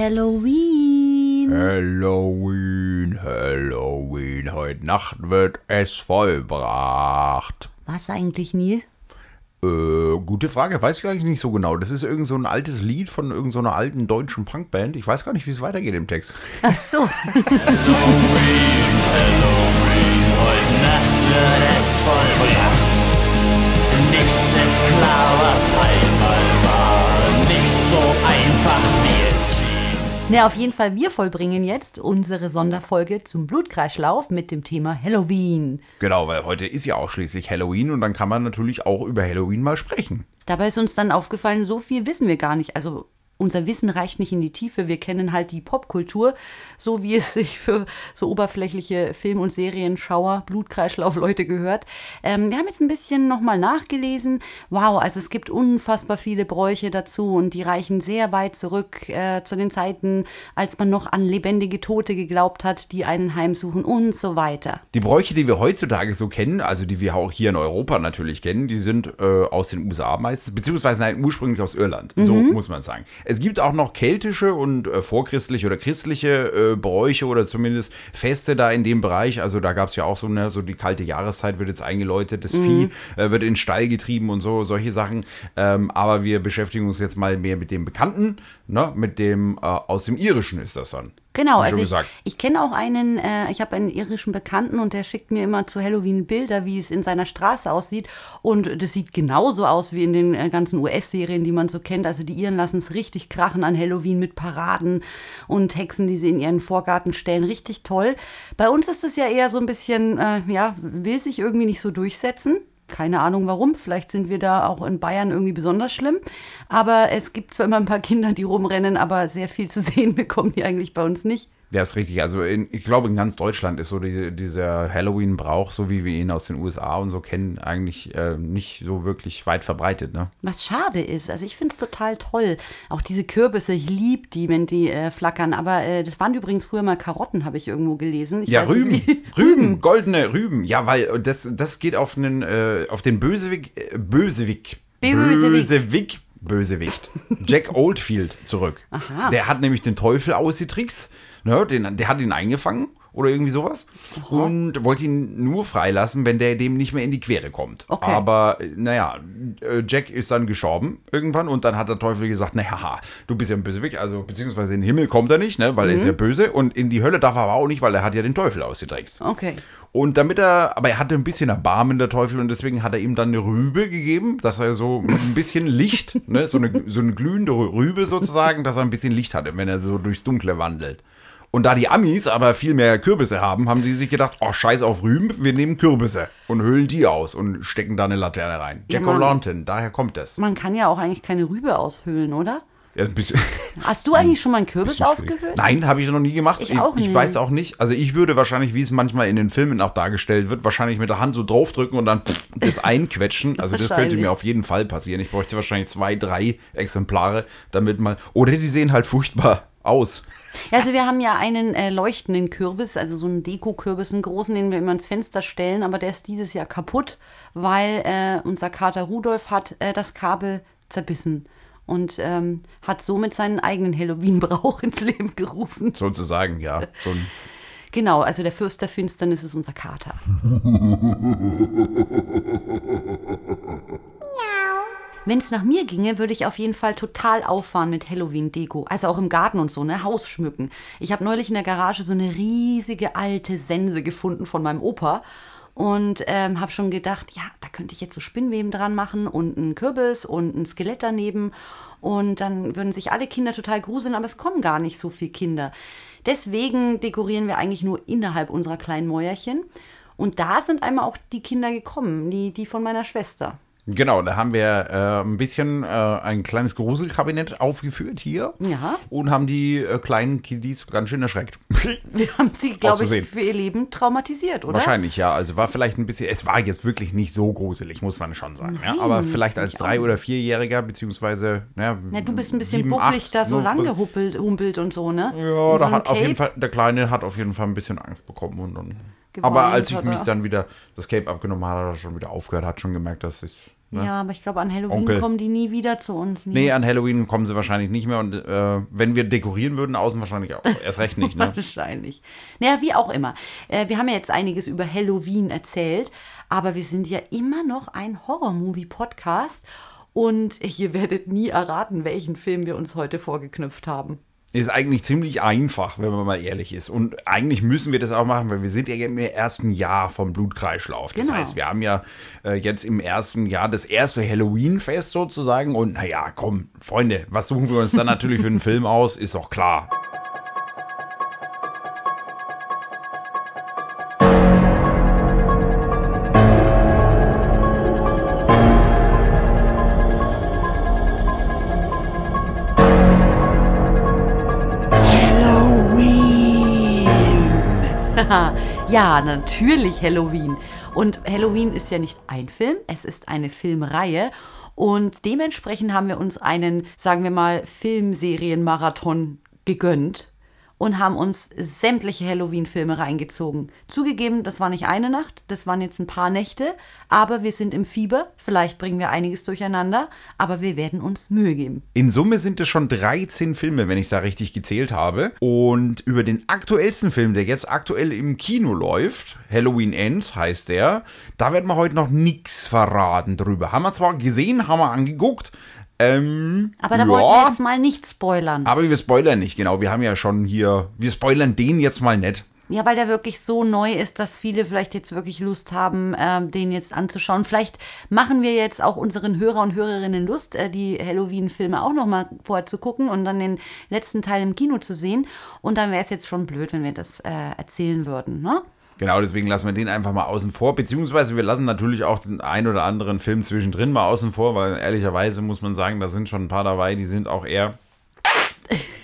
Halloween! Halloween, Halloween, heute Nacht wird es vollbracht. Was eigentlich, Neil? Äh, gute Frage, weiß ich eigentlich nicht so genau. Das ist irgend so ein altes Lied von irgendeiner so einer alten deutschen Punkband. Ich weiß gar nicht, wie es weitergeht im Text. Ach so. Halloween, heute Nacht wird es vollbracht. Nichts ist klar, was Na, auf jeden Fall, wir vollbringen jetzt unsere Sonderfolge zum Blutkreislauf mit dem Thema Halloween. Genau, weil heute ist ja auch schließlich Halloween und dann kann man natürlich auch über Halloween mal sprechen. Dabei ist uns dann aufgefallen, so viel wissen wir gar nicht. Also unser Wissen reicht nicht in die Tiefe. Wir kennen halt die Popkultur, so wie es sich für so oberflächliche Film- und Serienschauer, Blutkreislauf-Leute gehört. Ähm, wir haben jetzt ein bisschen nochmal nachgelesen. Wow, also es gibt unfassbar viele Bräuche dazu und die reichen sehr weit zurück äh, zu den Zeiten, als man noch an lebendige Tote geglaubt hat, die einen heimsuchen und so weiter. Die Bräuche, die wir heutzutage so kennen, also die wir auch hier in Europa natürlich kennen, die sind äh, aus den USA meistens, beziehungsweise nein, ursprünglich aus Irland. So muss man sagen. Es gibt auch noch keltische und äh, vorchristliche oder christliche äh, Bräuche oder zumindest Feste da in dem Bereich. Also da gab es ja auch so eine, so die kalte Jahreszeit wird jetzt eingeläutet, das Vieh äh, wird in den Stall getrieben und so, solche Sachen. Ähm, aber wir beschäftigen uns jetzt mal mehr mit dem Bekannten, ne? mit dem äh, aus dem Irischen ist das dann. Genau, also ich, ich kenne auch einen, äh, ich habe einen irischen Bekannten und der schickt mir immer zu Halloween Bilder, wie es in seiner Straße aussieht. Und das sieht genauso aus wie in den äh, ganzen US-Serien, die man so kennt. Also die Iren lassen es richtig krachen an Halloween mit Paraden und Hexen, die sie in ihren Vorgarten stellen. Richtig toll. Bei uns ist es ja eher so ein bisschen, äh, ja, will sich irgendwie nicht so durchsetzen. Keine Ahnung warum. Vielleicht sind wir da auch in Bayern irgendwie besonders schlimm. Aber es gibt zwar immer ein paar Kinder, die rumrennen, aber sehr viel zu sehen bekommen die eigentlich bei uns nicht. Ja, ist richtig. Also in, ich glaube, in ganz Deutschland ist so die, dieser Halloween-Brauch, so wie wir ihn aus den USA und so kennen, eigentlich äh, nicht so wirklich weit verbreitet. Ne? Was schade ist, also ich finde es total toll. Auch diese Kürbisse, ich liebe die, wenn die äh, flackern. Aber äh, das waren übrigens früher mal Karotten, habe ich irgendwo gelesen. Ich Ja, weiß nicht, Rüben, Rüben, goldene Rüben. Ja, weil das, das geht auf, einen, äh, auf den Bösewicht, äh, Bösewicht, Bösewicht. Bösewicht, Bösewicht, Jack Oldfield zurück. Aha. Der hat nämlich den Teufel ausgetrickst, ne, den, der hat ihn eingefangen oder irgendwie sowas und wollte ihn nur freilassen, wenn der dem nicht mehr in die Quere kommt. Okay. Aber äh, naja, äh, Jack ist dann gestorben irgendwann und dann hat der Teufel gesagt, naja, du bist ja ein Bösewicht, also beziehungsweise in den Himmel kommt er nicht, ne, weil er ist ja böse und in die Hölle darf er aber auch nicht, weil er hat ja den Teufel ausgetrickst. Okay. Und damit er, aber er hatte ein bisschen Erbarmen, der Teufel, und deswegen hat er ihm dann eine Rübe gegeben, dass er so ein bisschen Licht, ne, so eine, so eine glühende Rübe sozusagen, dass er ein bisschen Licht hatte, wenn er so durchs Dunkle wandelt. Und da die Amis aber viel mehr Kürbisse haben, haben sie sich gedacht, oh, scheiß auf Rüben, wir nehmen Kürbisse und höhlen die aus und stecken da eine Laterne rein. Ja, Jack. O'Lantern, daher kommt das. Man kann ja auch eigentlich keine Rübe aushöhlen, oder? Ja, Hast du eigentlich schon mal einen Kürbis ausgehöhlt? Nein, habe ich noch nie gemacht. Ich auch Ich, nicht. weiß auch nicht. Also ich würde wahrscheinlich, wie es manchmal in den Filmen auch dargestellt wird, wahrscheinlich mit der Hand so draufdrücken und dann das einquetschen. Also das könnte mir auf jeden Fall passieren. Ich bräuchte wahrscheinlich zwei, drei Exemplare, damit mal. Oder die sehen halt furchtbar aus. Ja, also wir haben ja einen äh, leuchtenden Kürbis, also so einen Deko-Kürbis, einen großen, den wir immer ins Fenster stellen, aber der ist dieses Jahr kaputt, weil äh, unser Kater Rudolf hat äh, das Kabel zerbissen und ähm, hat somit seinen eigenen Halloween-Brauch ins Leben gerufen. Sozusagen, ja. So Genau, also der Fürst der Finsternis ist unser Kater. Wenn es nach mir ginge, würde ich auf jeden Fall total auffahren mit Halloween-Deko. Also auch im Garten und so, ne? Haus schmücken. Ich habe neulich in der Garage so eine riesige alte Sense gefunden von meinem Opa. Und ähm, habe schon gedacht, ja, da könnte ich jetzt so Spinnweben dran machen und einen Kürbis und ein Skelett daneben. Und dann würden sich alle Kinder total gruseln, aber es kommen gar nicht so viele Kinder. Deswegen dekorieren wir eigentlich nur innerhalb unserer kleinen Mäuerchen. Und da sind einmal auch die Kinder gekommen, die, die von meiner Schwester. Genau, da haben wir äh, ein bisschen äh, ein kleines Gruselkabinett aufgeführt hier. Ja. Und haben die äh, kleinen Kiddies ganz schön erschreckt. Wir haben sie, glaube ich, für ihr Leben traumatisiert, oder? Wahrscheinlich, ja. Also war vielleicht ein bisschen, es war jetzt wirklich nicht so gruselig, muss man schon sagen. ja. Nein, Aber vielleicht als auch drei- nicht. oder vierjähriger, beziehungsweise, ja, Na, du bist ein bisschen sieben, bucklig acht, da so so- lang gehuppelt humpelt und so, ne? Ja, so da einem hat auf jeden Cape. Fall, der Kleine hat auf jeden Fall ein bisschen Angst bekommen. Und dann, Geweint aber als ich hat mich dann wieder das Cape abgenommen habe, hat er schon wieder aufgehört, hat schon gemerkt, dass es Ne? Ja, aber ich glaube, an Halloween Onkel. kommen die nie wieder zu uns. Nie. Nee, an Halloween kommen sie wahrscheinlich nicht mehr. Und äh, wenn wir dekorieren würden, außen wahrscheinlich auch. Erst recht nicht, ne? Wahrscheinlich. Naja, wie auch immer. Äh, wir haben ja jetzt einiges über Halloween erzählt, aber wir sind ja immer noch ein Horror-Movie-Podcast und ihr werdet nie erraten, welchen Film wir uns heute vorgeknüpft haben. Ist eigentlich ziemlich einfach, wenn man mal ehrlich ist. Und eigentlich müssen wir das auch machen, weil wir sind ja im ersten Jahr vom Blutkreislauf. Das Genau. heißt, wir haben ja äh, jetzt im ersten Jahr das erste Halloween-Fest sozusagen. Und naja, komm, Freunde, was suchen wir uns dann natürlich für einen Film aus? Ist doch klar. Ja, natürlich Halloween. Und Halloween ist ja nicht ein Film, es ist eine Filmreihe. Und dementsprechend haben wir uns einen, sagen wir mal, Filmserienmarathon gegönnt und haben uns sämtliche Halloween-Filme reingezogen. Zugegeben, das war nicht eine Nacht, das waren jetzt ein paar Nächte, aber wir sind im Fieber. Vielleicht bringen wir einiges durcheinander, aber wir werden uns Mühe geben. In Summe sind es schon 13 Filme, wenn ich da richtig gezählt habe. Und über den aktuellsten Film, der jetzt aktuell im Kino läuft, Halloween Ends heißt der, da werden wir heute noch nichts verraten drüber. Haben wir zwar gesehen, haben wir angeguckt. Ähm, Aber da ja, wollten wir jetzt mal nicht spoilern. aber wir spoilern nicht, genau. Wir haben ja schon hier, wir spoilern den jetzt mal nicht. Ja, weil der wirklich so neu ist, dass viele vielleicht jetzt wirklich Lust haben, ähm, den jetzt anzuschauen. Vielleicht machen wir jetzt auch unseren Hörer und Hörerinnen Lust, äh, die Halloween-Filme auch noch mal vorher zu gucken und dann den letzten Teil im Kino zu sehen. Und dann wäre es jetzt schon blöd, wenn wir das äh, erzählen würden, ne? Genau, deswegen lassen wir den einfach mal außen vor. Beziehungsweise wir lassen natürlich auch den ein oder anderen Film zwischendrin mal außen vor, weil ehrlicherweise muss man sagen, da sind schon ein paar dabei, die sind auch eher.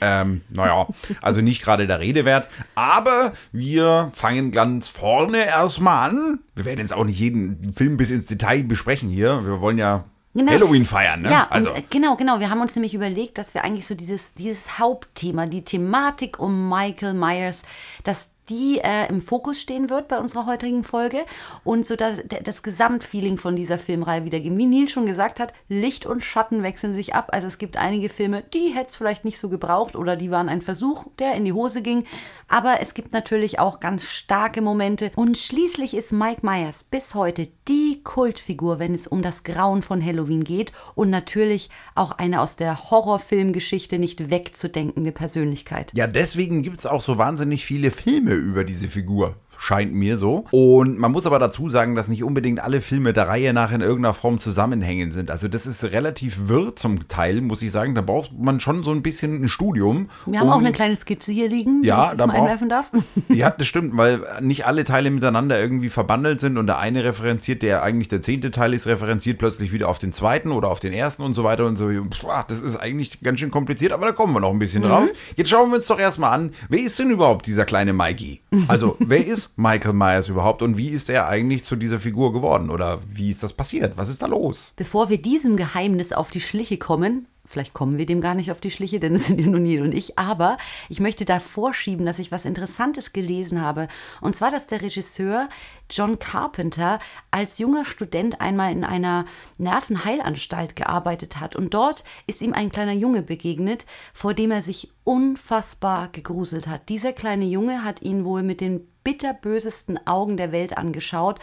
Ähm, naja, also nicht gerade der Rede wert. Aber wir fangen ganz vorne erstmal an. Wir werden jetzt auch nicht jeden Film bis ins Detail besprechen hier. Wir wollen ja Genau. Halloween feiern, ne? Ja, also. äh, genau, genau. Wir haben uns nämlich überlegt, dass wir eigentlich so dieses, dieses Hauptthema, die Thematik um Michael Myers, dass die äh, im Fokus stehen wird bei unserer heutigen Folge und so das, das Gesamtfeeling von dieser Filmreihe wiedergeben. Wie Neil schon gesagt hat, Licht und Schatten wechseln sich ab. Also es gibt einige Filme, die hätte es vielleicht nicht so gebraucht oder die waren ein Versuch, der in die Hose ging. Aber es gibt natürlich auch ganz starke Momente. Und schließlich ist Mike Myers bis heute die Kultfigur, wenn es um das Grauen von Halloween geht. Und natürlich auch eine aus der Horrorfilmgeschichte nicht wegzudenkende Persönlichkeit. Ja, deswegen gibt es auch so wahnsinnig viele Filme über diese Figur. Scheint mir so. Und man muss aber dazu sagen, dass nicht unbedingt alle Filme der Reihe nach in irgendeiner Form zusammenhängen sind. Also das ist relativ wirr zum Teil, muss ich sagen. Da braucht man schon so ein bisschen ein Studium. Wir haben um- auch eine kleine Skizze hier liegen, Ja, wenn ich da mal einwerfen darf. Ja, das stimmt, weil nicht alle Teile miteinander irgendwie verbandelt sind und der eine referenziert, der eigentlich der zehnte Teil ist, referenziert plötzlich wieder auf den zweiten oder auf den ersten und so weiter und so. Pff, das ist eigentlich ganz schön kompliziert, aber da kommen wir noch ein bisschen drauf. Jetzt schauen wir uns doch erstmal an, wer ist denn überhaupt dieser kleine Mikey? Also, wer ist Michael Myers überhaupt und wie ist er eigentlich zu dieser Figur geworden oder wie ist das passiert? Was ist da los? Bevor wir diesem Geheimnis auf die Schliche kommen, vielleicht kommen wir dem gar nicht auf die Schliche, denn es sind ja nur Neil und ich, aber ich möchte da vorschieben, dass ich was Interessantes gelesen habe. Und zwar, dass der Regisseur John Carpenter als junger Student einmal in einer Nervenheilanstalt gearbeitet hat. Und dort ist ihm ein kleiner Junge begegnet, vor dem er sich unfassbar gegruselt hat. Dieser kleine Junge hat ihn wohl mit den bitterbösesten Augen der Welt angeschaut.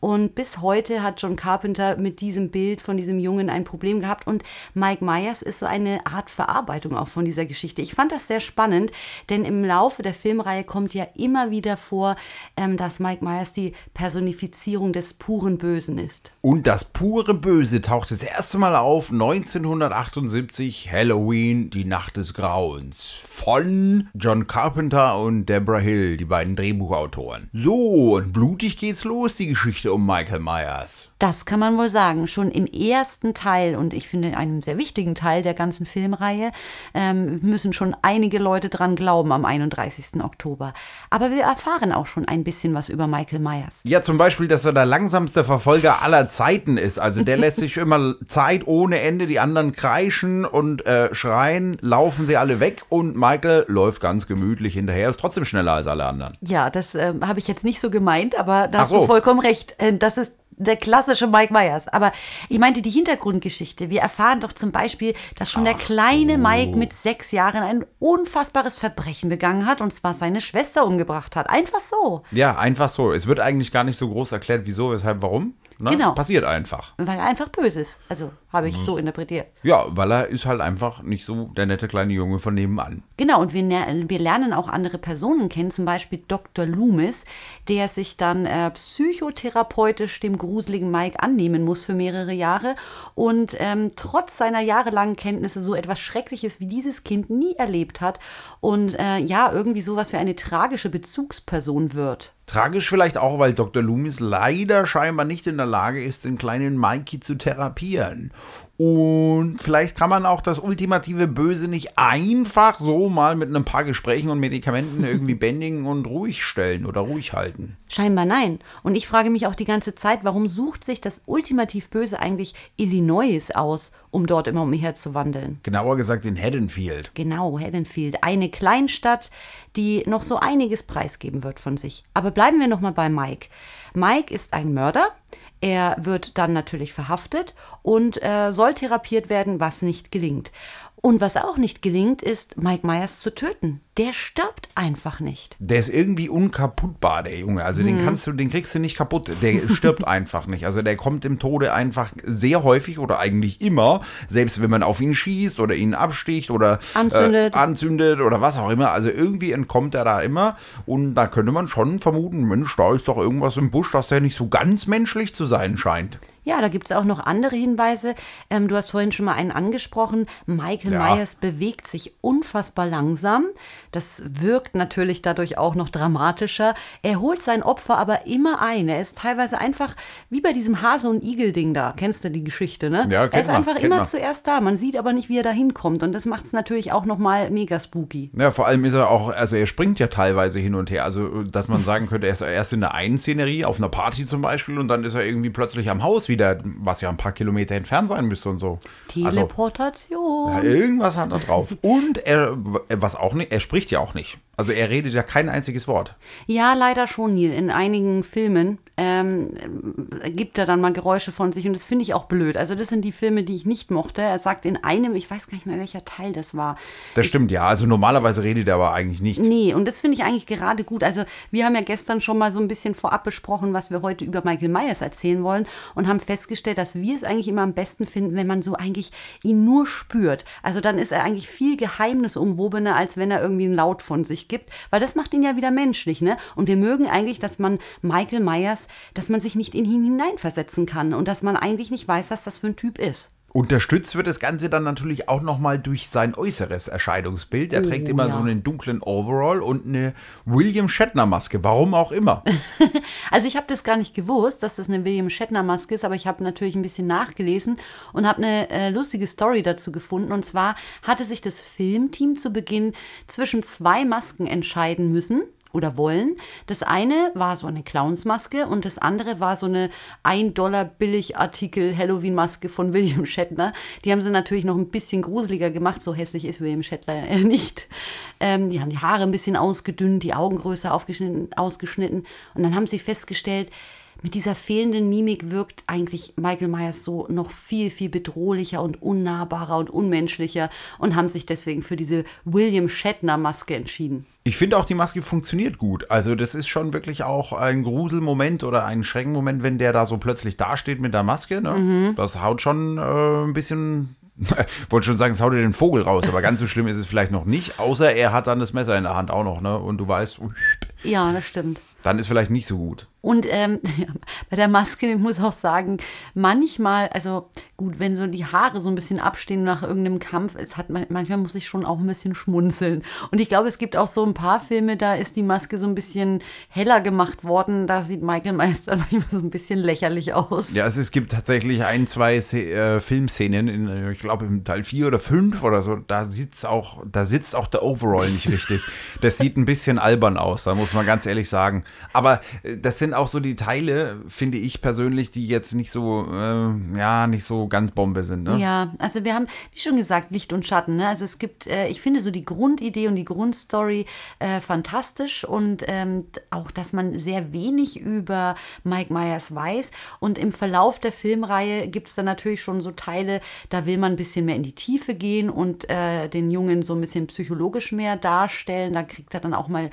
Und bis heute hat John Carpenter mit diesem Bild von diesem Jungen ein Problem gehabt. Und Mike Myers ist so eine Art Verarbeitung auch von dieser Geschichte. Ich fand das sehr spannend, denn im Laufe der Filmreihe kommt ja immer wieder vor, ähm, dass Mike Myers die Personifizierung des puren Bösen ist. Und das pure Böse taucht das erste Mal auf 1978, Halloween, die Nacht des Grauens. Von John Carpenter und Deborah Hill, die beiden Drehbuchautoren. So, und blutig geht's los, die Geschichte um Michael Myers. Das kann man wohl sagen. Schon im ersten Teil und ich finde einem sehr wichtigen Teil der ganzen Filmreihe ähm, müssen schon einige Leute dran glauben am 31. Oktober. Aber wir erfahren auch schon ein bisschen was über Michael Myers. Ja, zum Beispiel, dass er der langsamste Verfolger aller Zeiten ist. Also der lässt sich immer Zeit ohne Ende, die anderen kreischen und äh, schreien, laufen sie alle weg und Michael läuft ganz gemütlich hinterher, ist trotzdem schneller als alle anderen. Ja, das ähm, habe ich jetzt nicht so gemeint, aber da Ach hast so. du vollkommen recht. Äh, das ist der klassische Mike Myers. Aber ich meinte die Hintergrundgeschichte. Wir erfahren doch zum Beispiel, dass schon der kleine Mike mit sechs Jahren ein unfassbares Verbrechen begangen hat und zwar seine Schwester umgebracht hat. Einfach so. Ja, einfach so. Es wird eigentlich gar nicht so groß erklärt, wieso, weshalb, warum. Ne? Genau. Passiert einfach. Weil er einfach böse ist. Also habe ich so interpretiert. Ja, weil er ist halt einfach nicht so der nette kleine Junge von nebenan. Genau, und wir, wir lernen auch andere Personen kennen, zum Beispiel Dr. Loomis, der sich dann äh, psychotherapeutisch dem gruseligen Mike annehmen muss für mehrere Jahre und ähm, trotz seiner jahrelangen Kenntnisse so etwas Schreckliches wie dieses Kind nie erlebt hat und äh, ja, irgendwie sowas wie eine tragische Bezugsperson wird. Tragisch vielleicht auch, weil Dr. Loomis leider scheinbar nicht in der Lage ist, den kleinen Mikey zu therapieren. Und vielleicht kann man auch das ultimative Böse nicht einfach so mal mit ein paar Gesprächen und Medikamenten irgendwie bändigen und ruhig stellen oder ruhig halten. Scheinbar nein. Und ich frage mich auch die ganze Zeit, warum sucht sich das ultimativ Böse eigentlich Illinois aus, um dort immer umher zu wandeln? Genauer gesagt in Haddonfield. Genau, Haddonfield, eine Kleinstadt, die noch so einiges preisgeben wird von sich. Aber bleiben wir noch mal bei Mike. Mike ist ein Mörder. Er wird dann natürlich verhaftet und äh, soll therapiert werden, was nicht gelingt. Und was auch nicht gelingt, ist, Mike Myers zu töten. Der stirbt einfach nicht. Der ist irgendwie unkaputtbar, der Junge. Also den kannst du, den kriegst du nicht kaputt. Der stirbt einfach nicht. Also der kommt im Tode einfach sehr häufig oder eigentlich immer, selbst wenn man auf ihn schießt oder ihn absticht oder Anzündet. Äh, anzündet oder was auch immer. Also irgendwie entkommt er da immer. Und da könnte man schon vermuten, Mensch, da ist doch irgendwas im Busch, dass der nicht so ganz menschlich zu sein scheint. Ja, da gibt es auch noch andere Hinweise. Ähm, du hast vorhin schon mal einen angesprochen. Michael Ja. Myers bewegt sich unfassbar langsam. Das wirkt natürlich dadurch auch noch dramatischer. Er holt sein Opfer aber immer ein. Er ist teilweise einfach wie bei diesem Hase- und Igel-Ding da. Kennst du die Geschichte, ne? Ja, er ist man, einfach immer man. zuerst da. Man sieht aber nicht, wie er da hinkommt. Und das macht es natürlich auch noch mal mega spooky. Ja, vor allem ist er auch, also er springt ja teilweise hin und her. Also, dass man sagen könnte, er ist erst in der einen Szenerie, auf einer Party zum Beispiel, und dann ist er irgendwie plötzlich am Haus wieder, was ja ein paar Kilometer entfernt sein müsste und so. Also, Teleportation. ja, irgendwas hat er drauf. Und er, was auch nicht, er spricht ja auch nicht. Also er redet ja kein einziges Wort. Ja, leider schon, Neil. In einigen Filmen ähm, äh, gibt er dann mal Geräusche von sich und das finde ich auch blöd. Also das sind die Filme, die ich nicht mochte. Er sagt in einem, ich weiß gar nicht mehr, welcher Teil das war. Das stimmt, ja. Also normalerweise redet er aber eigentlich nicht. Nee, und das finde ich eigentlich gerade gut. Also wir haben ja gestern schon mal so ein bisschen vorab besprochen, was wir heute über Michael Myers erzählen wollen und haben festgestellt, dass wir es eigentlich immer am besten finden, wenn man so eigentlich ihn nur spürt. Also dann ist er eigentlich viel geheimnisumwobener, als wenn er irgendwie einen Laut von sich gibt, weil das macht ihn ja wieder menschlich, ne? Und wir mögen eigentlich, dass man Michael Myers, dass man sich nicht in ihn hineinversetzen kann und dass man eigentlich nicht weiß, was das für ein Typ ist. Unterstützt wird das Ganze dann natürlich auch nochmal durch sein äußeres Erscheinungsbild. Er trägt Oh, immer ja. so einen dunklen Overall und eine William Shatner-Maske. Warum auch immer. Also ich habe das gar nicht gewusst, dass das eine William Shatner Maske ist, aber ich habe natürlich ein bisschen nachgelesen und habe eine äh, lustige Story dazu gefunden. Und zwar hatte sich das Filmteam zu Beginn zwischen zwei Masken entscheiden müssen oder wollen. Das eine war so eine Clownsmaske und das andere war so eine 1 Dollar Billigartikel Halloween-Maske von William Shatner. Die haben sie natürlich noch ein bisschen gruseliger gemacht. So hässlich ist William Shatner äh, nicht. Ähm, die haben die Haare ein bisschen ausgedünnt, die Augen größer ausgeschnitten. Und dann haben sie festgestellt, mit dieser fehlenden Mimik wirkt eigentlich Michael Myers so noch viel, viel bedrohlicher und unnahbarer und unmenschlicher und haben sich deswegen für diese William Shatner-Maske entschieden. Ich finde auch, die Maske funktioniert gut. Also, das ist schon wirklich auch ein Gruselmoment oder ein Schreckenmoment, wenn der da so plötzlich dasteht mit der Maske. Ne? Mhm. Das haut schon äh, ein bisschen. wollte schon sagen, es haut dir den Vogel raus, aber ganz so schlimm ist es vielleicht noch nicht. Außer er hat dann das Messer in der Hand auch noch, ne? Und du weißt, Ja, das stimmt. dann ist vielleicht nicht so gut. Und ähm, bei der Maske, ich muss auch sagen, manchmal, also gut, wenn so die Haare so ein bisschen abstehen nach irgendeinem Kampf, es hat manchmal muss ich schon auch ein bisschen schmunzeln. Und ich glaube, es gibt auch so ein paar Filme, da ist die Maske so ein bisschen heller gemacht worden. Da sieht Michael dann manchmal so ein bisschen lächerlich aus. Ja, also es gibt tatsächlich ein, zwei äh, Filmszenen, in, äh, ich glaube im Teil 4 oder 5 oder so, da sitzt auch, da sitzt auch der Overall nicht richtig. Das sieht ein bisschen albern aus, da muss man ganz ehrlich sagen. Aber äh, das sind sind auch so die Teile, finde ich persönlich, die jetzt nicht so, äh, ja, nicht so ganz Bombe sind. Ne? Ja, also wir haben, wie schon gesagt, Licht und Schatten. Ne? Also es gibt, äh, ich finde so die Grundidee und die Grundstory äh, fantastisch und ähm, auch, dass man sehr wenig über Mike Myers weiß. Und im Verlauf der Filmreihe gibt es dann natürlich schon so Teile, da will man ein bisschen mehr in die Tiefe gehen und äh, den Jungen so ein bisschen psychologisch mehr darstellen. Da kriegt er dann auch mal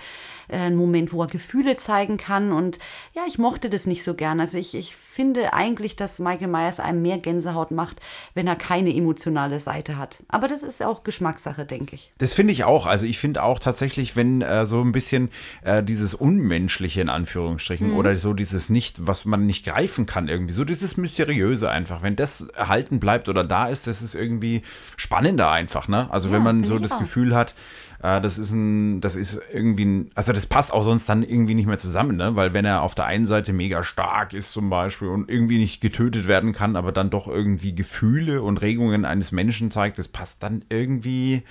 äh, einen Moment, wo er Gefühle zeigen kann. Und ja, ich mochte das nicht so gern. Also ich, ich finde eigentlich, dass Michael Myers einem mehr Gänsehaut macht, wenn er keine emotionale Seite hat. Aber das ist auch Geschmackssache, denke ich. Das finde ich auch. Also ich finde auch tatsächlich, wenn äh, so ein bisschen äh, dieses Unmenschliche in Anführungsstrichen oder so dieses nicht, was man nicht greifen kann irgendwie, so dieses Mysteriöse einfach, wenn das erhalten bleibt oder da ist, das ist irgendwie spannender einfach, ne? Also Ja, wenn man so das auch. Gefühl hat, äh, das ist ein, das ist irgendwie ein, also das passt auch sonst dann irgendwie nicht mehr zusammen, ne? Weil wenn er auf der einen Seite mega stark ist zum Beispiel und irgendwie nicht getötet werden kann, aber dann doch irgendwie Gefühle und Regungen eines Menschen zeigt, das passt dann irgendwie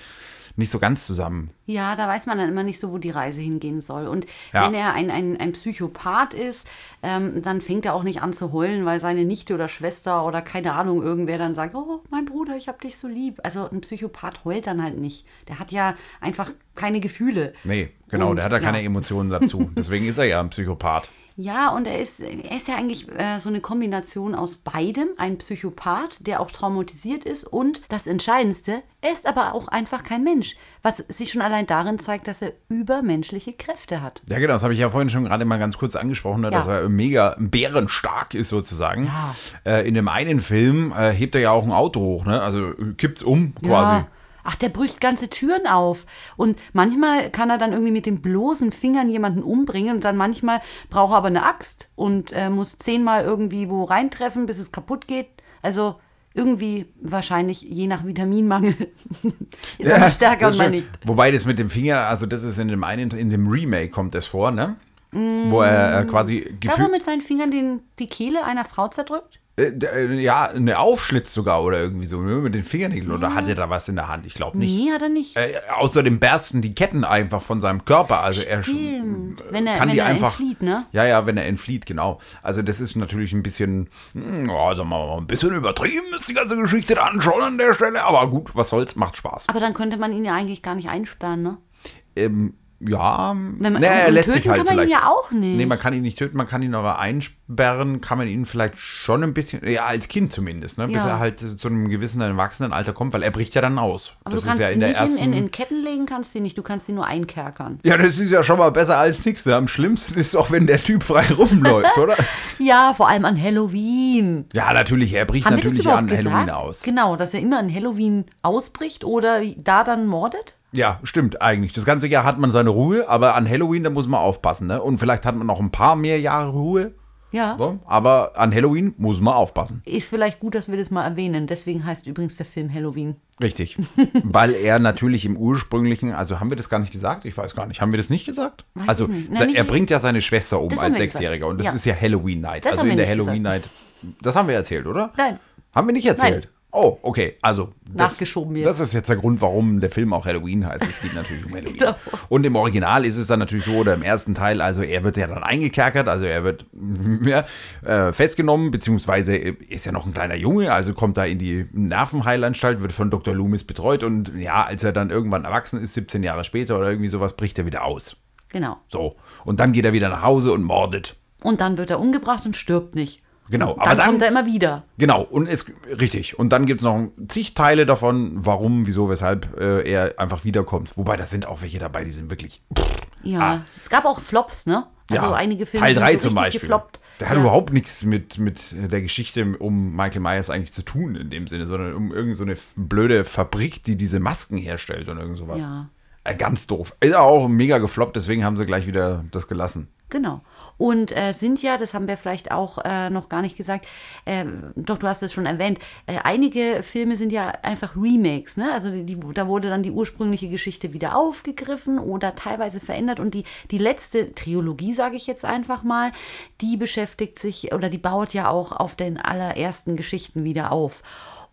nicht so ganz zusammen. Ja, da weiß man dann immer nicht so, wo die Reise hingehen soll. Und Ja. wenn er ein, ein, ein Psychopath ist, ähm, dann fängt er auch nicht an zu heulen, weil seine Nichte oder Schwester oder keine Ahnung, irgendwer dann sagt, oh, mein Bruder, ich hab dich so lieb. Also ein Psychopath heult dann halt nicht. Der hat ja einfach keine Gefühle. Nee, genau, Und, der hat ja keine. Emotionen dazu. Deswegen ist er ja ein Psychopath. Ja, und er ist, er ist ja eigentlich äh, so eine Kombination aus beidem. Ein Psychopath, der auch traumatisiert ist. Und das Entscheidendste, er ist aber auch einfach kein Mensch. Was sich schon allein darin zeigt, dass er übermenschliche Kräfte hat. Ja, genau, das habe ich ja vorhin schon gerade mal ganz kurz angesprochen, ne, Ja. dass er mega bärenstark ist sozusagen. Ja. Äh, in dem einen Film äh, hebt er ja auch ein Auto hoch, ne? Also äh, kippt's um quasi. Ja. Ach, der bricht ganze Türen auf. Und manchmal kann er dann irgendwie mit den bloßen Fingern jemanden umbringen und dann manchmal braucht er aber eine Axt und äh, muss zehnmal irgendwie wo reintreffen, bis es kaputt geht. Also irgendwie wahrscheinlich je nach Vitaminmangel ist er mal stärker und mal nicht. Wobei das mit dem Finger, also das ist in dem einen, in dem Remake kommt das vor, ne? Wo er äh, quasi Da, wo Gefühl, er mit seinen Fingern den, die Kehle einer Frau zerdrückt? Äh, äh, ja, eine aufschlitzt sogar oder irgendwie so, ne? mit den Fingernägeln. Oder hat er da was in der Hand? Ich glaube nicht. Nee, hat er nicht. Äh, außerdem bersten die Ketten einfach von seinem Körper. Also er Stimmt. Wenn er, kann wenn die er einfach. entflieht, ne? Ja, ja, wenn er entflieht, genau. Also das ist natürlich ein bisschen, hm, ja, sagen wir mal, ein bisschen übertrieben ist die ganze Geschichte dann schon an der Stelle. Aber gut, was soll's, macht Spaß. Aber dann könnte man ihn ja eigentlich gar nicht einsperren, ne? Ähm, ja, Wenn man, nee, er lässt töten sich halt kann man ihn ja auch nicht. Nee, man kann ihn nicht töten, man kann ihn aber einsperren, kann man ihn vielleicht schon ein bisschen, ja, als Kind zumindest, ne? bis Ja. er halt zu einem gewissen Erwachsenenalter kommt, weil er bricht ja dann aus. Aber das du kannst ist ja in der nicht ersten. in, in, in Ketten legen, kannst du ihn nicht. Du kannst ihn nur einkerkern. ja, das ist ja schon mal besser als nichts. Ne? Am schlimmsten ist auch, wenn der Typ frei rumläuft, oder? Ja, vor allem an Halloween. Ja, natürlich, er bricht Haben wir das natürlich überhaupt an gesagt? Halloween aus. Genau, dass er immer an Halloween ausbricht oder da dann mordet? Ja, stimmt eigentlich. Das ganze Jahr hat man seine Ruhe, aber an Halloween, da muss man aufpassen. Ne? Und vielleicht hat man noch ein paar mehr Jahre Ruhe, Ja. so, aber an Halloween muss man aufpassen. Ist vielleicht gut, dass wir das mal erwähnen. Deswegen heißt übrigens der Film Halloween. Richtig. Weil er natürlich im ursprünglichen, also haben wir das gar nicht gesagt? Ich weiß gar nicht. Haben wir das nicht gesagt? Weiß also ich nicht. Nein, nicht- er bringt ja seine Schwester um als gesagt. Sechsjähriger und das Ja. ist ja Halloween Night. Das also in der Halloween Night. Das haben wir erzählt, oder? Nein. Haben wir nicht erzählt? Oh, okay. Also das, Nachgeschoben jetzt. Das ist jetzt der Grund, warum der Film auch Halloween heißt. Es geht natürlich um Halloween. Genau. Und im Original ist es dann natürlich so, oder im ersten Teil, also er wird ja dann eingekerkert, also er wird ja, äh, festgenommen, beziehungsweise ist ja noch ein kleiner Junge, also kommt da in die Nervenheilanstalt, wird von Dr. Loomis betreut und ja, als er dann irgendwann erwachsen ist, 17 Jahre später oder irgendwie sowas, bricht er wieder aus. Genau. So. Und dann geht er wieder nach Hause und mordet. Und dann wird er umgebracht und stirbt nicht. Genau, Dann, aber dann- kommt er immer wieder. Genau, und es richtig. Und dann gibt es noch zig Teile davon, warum, wieso, weshalb äh, er einfach wiederkommt. Wobei, da sind auch welche dabei, die sind wirklich. Ja. Ah. Es gab auch Flops, ne? Also ja, einige Filme Teil sind 3 so zum Beispiel. gefloppt. Der hat ja. überhaupt nichts mit, mit der Geschichte um Michael Myers eigentlich zu tun in dem Sinne, sondern um irgendeine so eine blöde Fabrik, die diese Masken herstellt und irgend sowas. Ja. Äh, ganz doof. Ist auch mega gefloppt, deswegen haben sie gleich wieder das gelassen. Genau. Und äh, sind ja, das haben wir vielleicht auch äh, noch gar nicht gesagt, äh, doch du hast es schon erwähnt, äh, einige Filme sind ja einfach Remakes, ne? Also die, die, da wurde dann die ursprüngliche Geschichte wieder aufgegriffen oder teilweise verändert und die, die letzte Trilogie, sage ich jetzt einfach mal, die beschäftigt sich oder die baut ja auch auf den allerersten Geschichten wieder auf.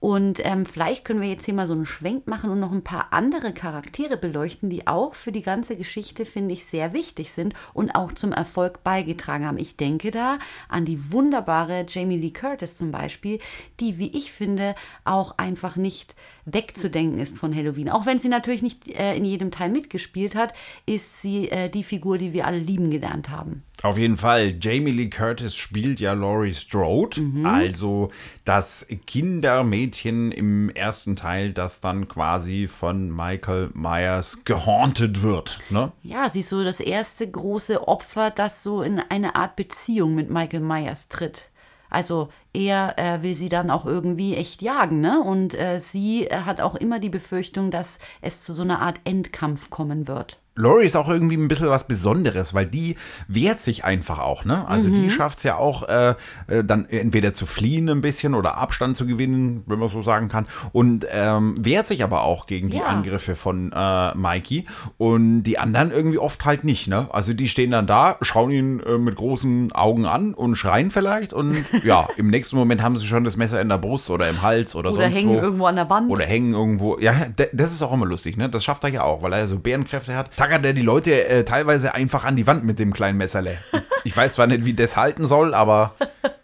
Und ähm, vielleicht können wir jetzt hier mal so einen Schwenk machen und noch ein paar andere Charaktere beleuchten, die auch für die ganze Geschichte, finde ich, sehr wichtig sind und auch zum Erfolg beigetragen haben. Ich denke da an die wunderbare Jamie Lee Curtis zum Beispiel, die, wie ich finde, auch einfach nicht wegzudenken ist von Halloween. Auch wenn sie natürlich nicht äh, in jedem Teil mitgespielt hat, ist sie äh, die Figur, die wir alle lieben gelernt haben. Auf jeden Fall. Jamie Lee Curtis spielt ja Laurie Strode, Mhm. also das Kindermädchen im ersten Teil, das dann quasi von Michael Myers gehaunted wird. Ne? Ja, sie ist so das erste große Opfer, das so in eine Art Beziehung mit Michael Myers tritt. Also er äh, will sie dann auch irgendwie echt jagen, ne? Und äh, sie äh, hat auch immer die Befürchtung, dass es zu so einer Art Endkampf kommen wird. Laurie ist auch irgendwie ein bisschen was Besonderes, weil die wehrt sich einfach auch, ne? Also die schafft es ja auch, äh, äh, dann entweder zu fliehen ein bisschen oder Abstand zu gewinnen, wenn man so sagen kann. Und ähm, wehrt sich aber auch gegen die Ja. Angriffe von äh, Mikey. Und die anderen irgendwie oft halt nicht, ne? Also die stehen dann da, schauen ihn äh, mit großen Augen an und schreien vielleicht. Und ja, im nächsten Moment haben sie schon das Messer in der Brust oder im Hals oder, Oder sonst hängen wo. irgendwo an der Wand. Oder hängen irgendwo. Ja, das ist auch immer lustig, ne? Das schafft er ja auch, weil er so Bärenkräfte hat. Tackert er die Leute äh, teilweise einfach an die Wand mit dem kleinen Messerle. Ich weiß zwar nicht, wie das halten soll, aber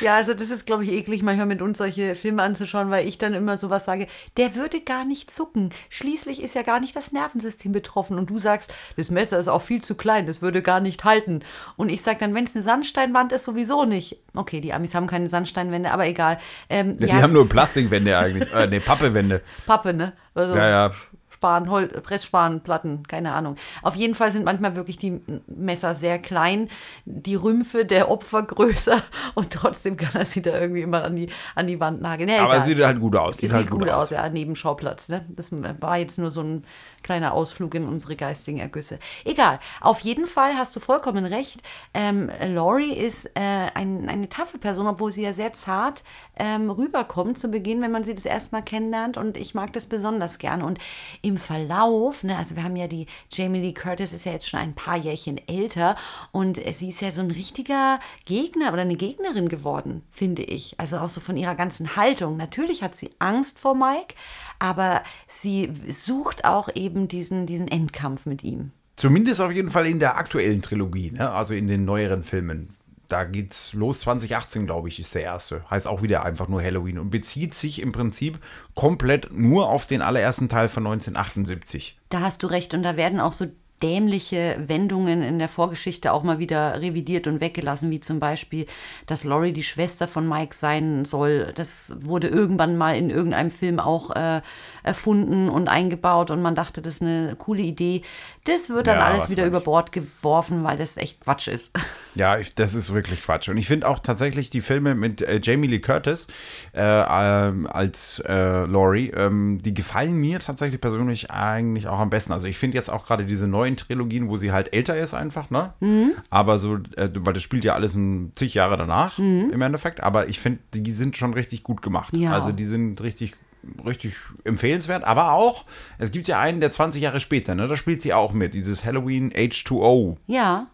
Ja, also das ist, glaube ich, eklig, manchmal mit uns solche Filme anzuschauen, weil ich dann immer sowas sage, der würde gar nicht zucken. Schließlich ist ja gar nicht das Nervensystem betroffen. Und du sagst, das Messer ist auch viel zu klein, das würde gar nicht halten. Und ich sage dann, wenn es eine Sandsteinwand ist, sowieso nicht. Okay, die Amis haben keine Sandsteinwände, aber egal. Ähm, ja, die haben nur Plastikwände eigentlich. Äh, ne, Pappewände. Pappe, ne? Also Ja, ja. Span, Hol Pressspanplatten, keine Ahnung. Auf jeden Fall sind manchmal wirklich die Messer sehr klein, die Rümpfe der Opfer größer und trotzdem kann er sie da irgendwie immer an die, an die Wand nageln. Ja, Aber egal. sieht halt gut aus. Sieht, Sieht halt gut aus, ja, Nebenschauplatz. Ne? Das war jetzt nur so ein kleiner Ausflug in unsere geistigen Ergüsse. Egal, auf jeden Fall hast du vollkommen recht. Ähm, Laurie ist äh, ein, eine taffe Person, obwohl sie ja sehr zart ähm, rüberkommt zu Beginn, wenn man sie das erste Mal kennenlernt. Und ich mag das besonders gern. Und im Verlauf, ne, also wir haben ja die Jamie Lee Curtis ist ja jetzt schon ein paar Jährchen älter und sie ist ja so ein richtiger Gegner oder eine Gegnerin geworden, finde ich. Also auch so von ihrer ganzen Haltung. Natürlich hat sie Angst vor Mike, aber sie sucht auch eben diesen, diesen Endkampf mit ihm. Zumindest auf jeden Fall in der aktuellen Trilogie, ne? also in den neueren Filmen. Da geht's los, 2018, glaube ich, ist der erste. Heißt auch wieder einfach nur Halloween und bezieht sich im Prinzip komplett nur auf den allerersten Teil von 1978. Da hast du recht und da werden auch so dämliche Wendungen in der Vorgeschichte auch mal wieder revidiert und weggelassen, wie zum Beispiel, dass Laurie die Schwester von Mike sein soll. Das wurde irgendwann mal in irgendeinem Film auch äh, erfunden und eingebaut und man dachte, das ist eine coole Idee. Das wird dann Ja, alles wieder über. Bord geworfen, weil das echt Quatsch ist. Ja, ich, das ist wirklich Quatsch. Und ich finde auch tatsächlich die Filme mit äh, Jamie Lee Curtis äh, ähm, als äh, Laurie, ähm, die gefallen mir tatsächlich persönlich eigentlich auch am besten. Also ich finde jetzt auch gerade diese neuen Trilogien, wo sie halt älter ist einfach, ne? Mhm. Aber so, äh, weil das spielt ja alles ein zig Jahre danach im Endeffekt. Aber ich finde, die sind schon richtig gut gemacht. Mhm. Ja. Also die sind richtig richtig empfehlenswert, aber auch, es gibt ja einen, der 20 Jahre später, ne, da spielt sie auch mit, dieses Halloween H2O. Ja,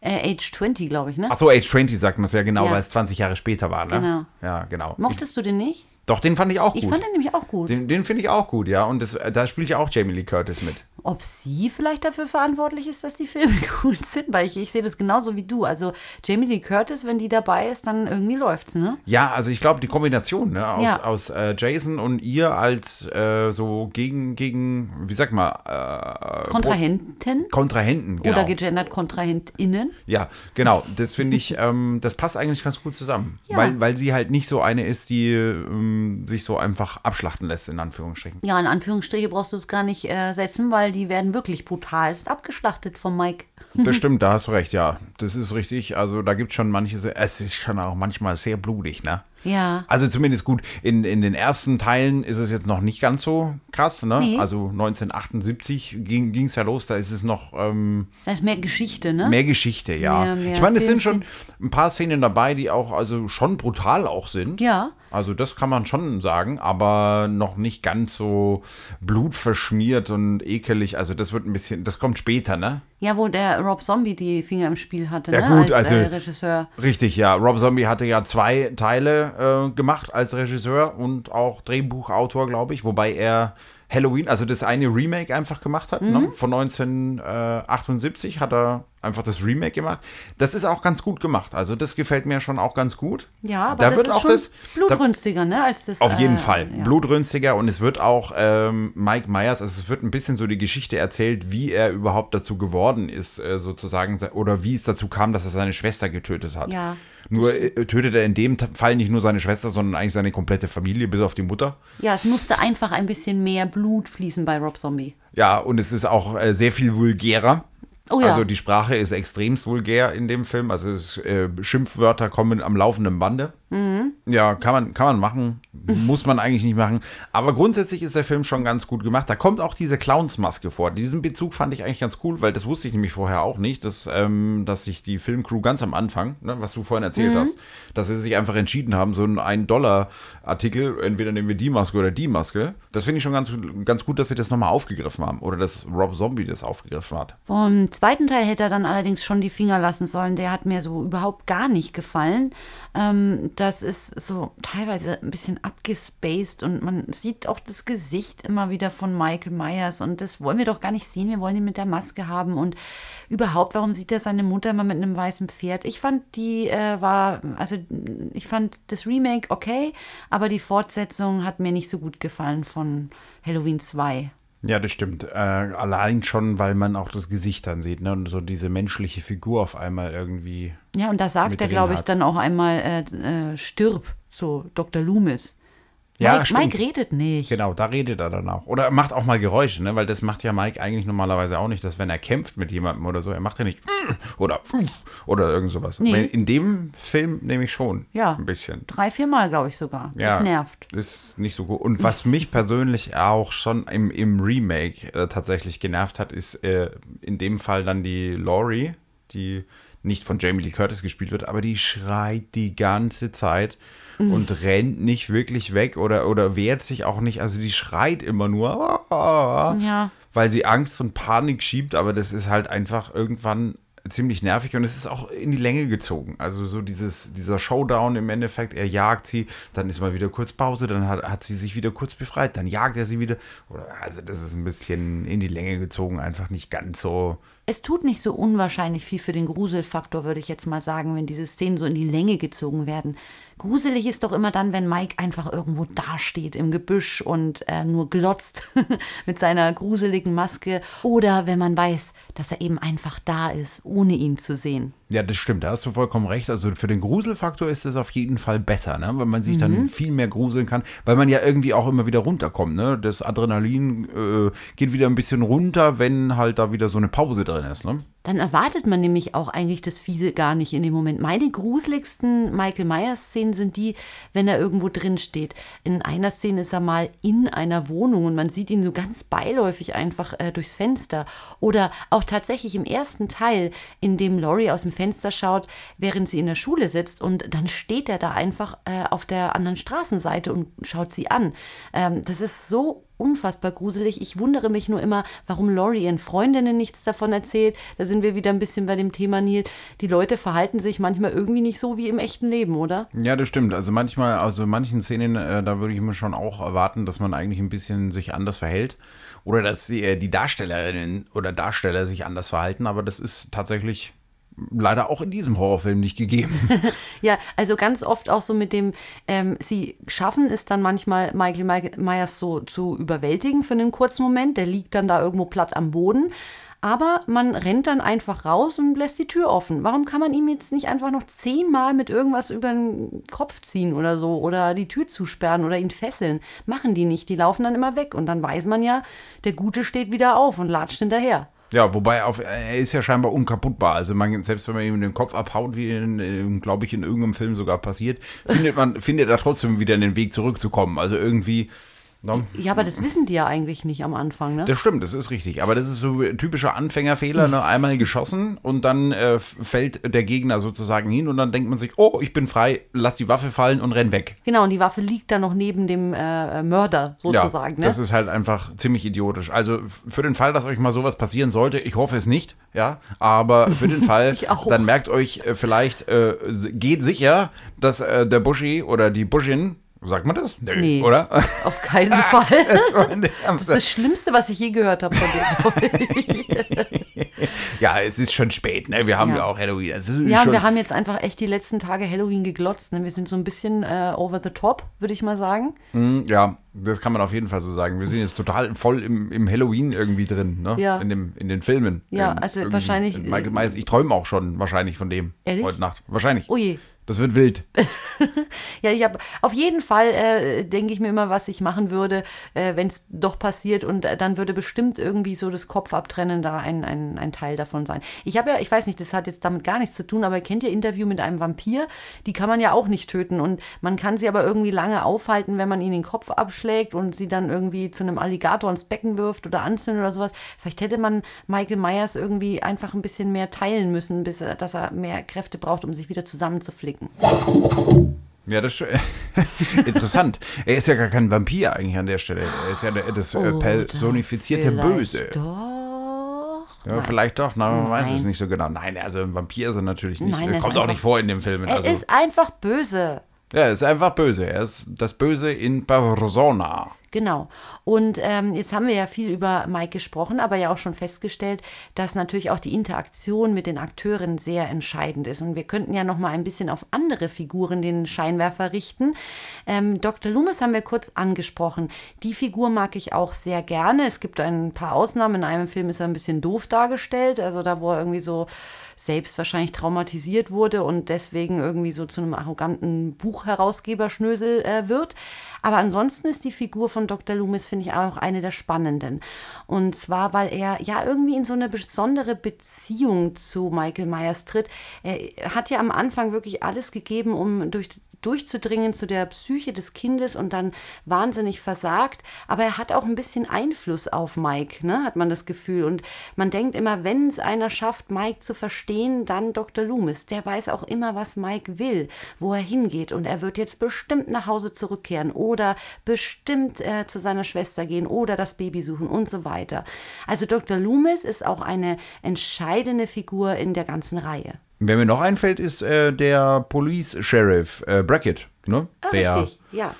äh, Age 20, glaube ich, ne? Ach so, Age 20 sagt man es ja genau, Ja. weil es 20 Jahre später war, ne? Genau. Ja, genau. Mochtest du den nicht? Ich, doch, den fand ich auch gut. Ich fand den nämlich auch gut. den den finde ich auch gut, ja. Und das, äh, da spielt ja auch Jamie Lee Curtis mit. Ob sie vielleicht dafür verantwortlich ist, dass die Filme gut sind, weil ich, ich sehe das genauso wie du. Also Jamie Lee Curtis, wenn die dabei ist, dann irgendwie läuft's, ne? Ja, also ich glaube, die Kombination ne, aus, Ja. aus äh, Jason und ihr als äh, so gegen, gegen, wie sag mal, äh, Kontrahenten Kontrahenten, genau. oder gegendert KontrahentInnen. Ja, genau. Das finde ich, ähm, das passt eigentlich ganz gut zusammen. Ja. Weil, weil sie halt nicht so eine ist, die ähm, sich so einfach abschlachten lässt, in Anführungsstrichen. Ja, in Anführungsstriche brauchst du es gar nicht äh, setzen, weil die werden wirklich brutalst abgeschlachtet von Mike. Das stimmt, da hast du recht, ja. Das ist richtig. Also da gibt es schon manche, es ist schon auch manchmal sehr blutig, ne? Ja. Also zumindest gut, in, in den ersten Teilen ist es jetzt noch nicht ganz so krass, ne? Nee. Also 1978 ging es ja los, da ist es noch ähm, Da ist mehr Geschichte, ne? mehr Geschichte, ja. Mehr- mehr ich meine, es sind schon ein paar Szenen dabei, die auch also schon brutal auch sind. Ja. Also das kann man schon sagen, aber noch nicht ganz so blutverschmiert und ekelig. Also das wird ein bisschen, das kommt später, ne? Ja, wo der Rob Zombie die Finger im Spiel hatte, Ja, ne? gut, als also- äh, Regisseur. Richtig, ja. Rob Zombie hatte ja zwei Teile äh, gemacht als Regisseur und auch Drehbuchautor, glaube ich, wobei er Halloween, also das eine Remake einfach gemacht hat. Mhm. Ne? Von 1978 hat er einfach das Remake gemacht. Das ist auch ganz gut gemacht. Also das gefällt mir schon auch ganz gut. Ja, aber da das wird ist auch schon das da, blutrünstiger, ne? Als das, auf jeden äh, Fall. Ja. Blutrünstiger und es wird auch ähm, Mike Myers, also es wird ein bisschen so die Geschichte erzählt, wie er überhaupt dazu geworden ist, äh, sozusagen, oder wie es dazu kam, dass er seine Schwester getötet hat. Ja. Nur äh, tötet er in dem Fall nicht nur seine Schwester, sondern eigentlich seine komplette Familie, bis auf die Mutter. ja, es musste einfach ein bisschen mehr Blut fließen bei Rob Zombie. Ja, und es ist auch äh, sehr viel vulgärer. Oh ja. Also die Sprache ist extremst vulgär in dem Film. Also es, äh, Schimpfwörter kommen am laufenden Bande. Mhm. Ja, kann man, kann man machen. Muss man eigentlich nicht machen. Aber grundsätzlich ist der Film schon ganz gut gemacht. Da kommt auch diese Clownsmaske vor. Diesen Bezug fand ich eigentlich ganz cool, weil das wusste ich nämlich vorher auch nicht, dass, ähm, dass sich die Filmcrew ganz am Anfang, ne, was du vorhin erzählt Mhm. hast, dass sie sich einfach entschieden haben, so einen 1-Dollar-Artikel, entweder nehmen wir die Maske oder die Maske. Das finde ich schon ganz, ganz gut, dass sie das nochmal aufgegriffen haben. Oder dass Rob Zombie das aufgegriffen hat. Vom zweiten Teil hätte er dann allerdings schon die Finger lassen sollen. Der hat mir so überhaupt gar nicht gefallen. Ähm, das ist so teilweise ein bisschen abgespaced und man sieht auch das Gesicht immer wieder von Michael Myers und das wollen wir doch gar nicht sehen. Wir wollen ihn mit der Maske haben und überhaupt, warum sieht er seine Mutter immer mit einem weißen Pferd? Ich fand die äh, war, also ich fand das Remake okay, aber die Fortsetzung hat mir nicht so gut gefallen von Halloween 2. Ja, das stimmt. Äh, allein schon, weil man auch das Gesicht dann sieht, ne? Und so diese menschliche Figur auf einmal irgendwie. Ja, und da sagt er, glaube ich, dann auch einmal, äh, äh, stirb, so Dr. Loomis. Ja, Mike, stimmt. Mike redet nicht. Genau, da redet er dann auch. Oder er macht auch mal Geräusche, ne? Weil das macht ja Mike eigentlich normalerweise auch nicht, dass wenn er kämpft mit jemandem oder so, er macht ja nicht oder oder irgend sowas. Nee. In dem Film nehme ich schon Ja. ein bisschen. Drei, vier Mal, glaube ich sogar. Ja, Das nervt. Ist nicht so gut. Und was mich persönlich auch schon im, im Remake äh, tatsächlich genervt hat, ist äh, in dem Fall dann die Laurie, die nicht von Jamie Lee Curtis gespielt wird, aber die schreit die ganze Zeit und rennt nicht wirklich weg oder, oder wehrt sich auch nicht. Also die schreit immer nur, Ja. weil sie Angst und Panik schiebt, aber das ist halt einfach irgendwann ziemlich nervig und es ist auch in die Länge gezogen. Also so dieses, dieser Showdown im Endeffekt, er jagt sie, dann ist mal wieder kurz Pause, dann hat, hat sie sich wieder kurz befreit, dann jagt er sie wieder. Oder, also das ist ein bisschen in die Länge gezogen, einfach nicht ganz so. Es tut nicht so unwahrscheinlich viel für den Gruselfaktor, würde ich jetzt mal sagen, wenn diese Szenen so in die Länge gezogen werden. Gruselig ist doch immer dann, wenn Mike einfach irgendwo dasteht im Gebüsch und äh, nur glotzt mit seiner gruseligen Maske. Oder wenn man weiß, dass er eben einfach da ist, ohne ihn zu sehen. Ja, das stimmt, da hast du vollkommen recht. Also für den Gruselfaktor ist es auf jeden Fall besser, ne? weil man sich Mhm. dann viel mehr gruseln kann, weil man ja irgendwie auch immer wieder runterkommt. Ne? Das Adrenalin äh, geht wieder ein bisschen runter, wenn halt da wieder so eine Pause drin ist. Ne? Dann erwartet man nämlich auch eigentlich das Fiese gar nicht in dem Moment. Meine gruseligsten Michael Myers-Szenen sind die, wenn er irgendwo drin steht. In einer Szene ist er mal in einer Wohnung und man sieht ihn so ganz beiläufig einfach äh, durchs Fenster. Oder auch tatsächlich im ersten Teil, in dem Laurie aus dem Fenster schaut, während sie in der Schule sitzt und dann steht er da einfach äh, auf der anderen Straßenseite und schaut sie an. Ähm, das ist so unfassbar gruselig. Ich wundere mich nur immer, warum Laurie ihren Freundinnen nichts davon erzählt. Da sind wir wieder ein bisschen bei dem Thema, Neil. Die Leute verhalten sich manchmal irgendwie nicht so wie im echten Leben, oder? Ja, das stimmt. Also manchmal, also in manchen Szenen, äh, da würde ich mir schon auch erwarten, dass man eigentlich ein bisschen sich anders verhält. Oder dass die, äh, die Darstellerinnen oder Darsteller sich anders verhalten, aber das ist tatsächlich leider auch in diesem Horrorfilm nicht gegeben. Ja, also ganz oft auch so mit dem, ähm, sie schaffen es dann manchmal, Michael Mike- Myers so zu überwältigen für einen kurzen Moment. Der liegt dann da irgendwo platt am Boden. Aber man rennt dann einfach raus und lässt die Tür offen. Warum kann man ihm jetzt nicht einfach noch zehnmal mit irgendwas über den Kopf ziehen oder so oder die Tür zusperren oder ihn fesseln? Machen die nicht. Die laufen dann immer weg und dann weiß man ja, der Gute steht wieder auf und latscht hinterher. Ja, wobei auf, er ist ja scheinbar unkaputtbar. Also man, selbst wenn man ihm den Kopf abhaut, wie in, glaube ich, in irgendeinem Film sogar passiert, findet man, findet er trotzdem wieder einen Weg zurückzukommen. Also irgendwie, Ne? Ja, aber das wissen die ja eigentlich nicht am Anfang, ne? Das stimmt, das ist richtig. Aber das ist so ein typischer Anfängerfehler, ne? einmal geschossen und dann äh, fällt der Gegner sozusagen hin und dann denkt man sich, oh, ich bin frei, lass die Waffe fallen und renn weg. Genau, und die Waffe liegt dann noch neben dem äh, Mörder sozusagen, ja, das ist halt einfach ziemlich idiotisch. Also für den Fall, dass euch mal sowas passieren sollte, ich hoffe es nicht, ja, aber für den Fall, dann merkt euch äh, vielleicht, äh, geht sicher, dass äh, der Buschi oder die Buschin, sagt man das? Nö, Nee. Oder? Auf keinen Fall. Das ist das Schlimmste, was ich je gehört habe von dem. ja, es ist schon spät, ne? Wir haben ja, Ja. auch Halloween. Ist Ja, wir haben jetzt einfach echt die letzten Tage Halloween geglotzt. Ne? Wir sind so ein bisschen äh, over the top, würde ich mal sagen. Hm, Ja, das kann man auf jeden Fall so sagen. Wir sind jetzt total voll im, im Halloween irgendwie drin, ne? Ja. In, dem, in den Filmen. Ja, Ähm, also wahrscheinlich- Michael Myers, ich träume auch schon wahrscheinlich von dem. Ehrlich? Heute Nacht. Wahrscheinlich. Oh je. Das wird wild. Ja, ich habe auf jeden Fall äh, denke ich mir immer, was ich machen würde, äh, wenn es doch passiert und äh, dann würde bestimmt irgendwie so das Kopfabtrennen da ein, ein, ein Teil davon sein. Ich habe ja, ich weiß nicht, das hat jetzt damit gar nichts zu tun, aber kennt ihr Interview mit einem Vampir? Die kann man ja auch nicht töten und man kann sie aber irgendwie lange aufhalten, wenn man ihnen den Kopf abschlägt und sie dann irgendwie zu einem Alligator ins Becken wirft oder anzündet oder sowas. Vielleicht hätte man Michael Myers irgendwie einfach ein bisschen mehr teilen müssen, bis dass er mehr Kräfte braucht, um sich wieder zusammenzuflicken. Ja, das ist interessant. Er ist ja gar kein Vampir eigentlich an der Stelle. Er ist ja das äh, personifizierte Vielleicht Böse. Doch. Ja, Nein. vielleicht doch, na, man weiß Nein. es nicht so genau. Nein, also ein Vampir ist er natürlich nicht. Nein, Er er kommt auch nicht vor in dem Filmen. Er Also, ist einfach böse. ja, er ist einfach böse. Er ist das Böse in Persona. Genau. Und ähm, jetzt haben wir ja viel über Mike gesprochen, aber ja auch schon festgestellt, dass natürlich auch die Interaktion mit den Akteuren sehr entscheidend ist. Und wir könnten ja noch mal ein bisschen auf andere Figuren den Scheinwerfer richten. Ähm, Dr. Loomis haben wir kurz angesprochen. Die Figur mag ich auch sehr gerne. Es gibt ein paar Ausnahmen. In einem Film ist er ein bisschen doof dargestellt. Also da, wo er irgendwie so selbst wahrscheinlich traumatisiert wurde und deswegen irgendwie so zu einem arroganten Buchherausgeber-Schnösel äh, wird. Aber ansonsten ist die Figur von Dr. Loomis, finde ich, auch eine der spannenden. Und zwar, weil er ja irgendwie in so eine besondere Beziehung zu Michael Myers tritt. Er hat ja am Anfang wirklich alles gegeben, um durch durchzudringen zu der Psyche des Kindes und dann wahnsinnig versagt. Aber er hat auch ein bisschen Einfluss auf Mike, ne, hat man das Gefühl. Und man denkt immer, wenn es einer schafft, Mike zu verstehen, dann Dr. Loomis. Der weiß auch immer, was Mike will, wo er hingeht. Und er wird jetzt bestimmt nach Hause zurückkehren oder bestimmt äh, zu seiner Schwester gehen oder das Baby suchen und so weiter. Also Dr. Loomis ist auch eine entscheidende Figur in der ganzen Reihe. Wer mir noch einfällt, ist äh, der Police Sheriff äh, Brackett, ne? der, Ah, Richtig, ja.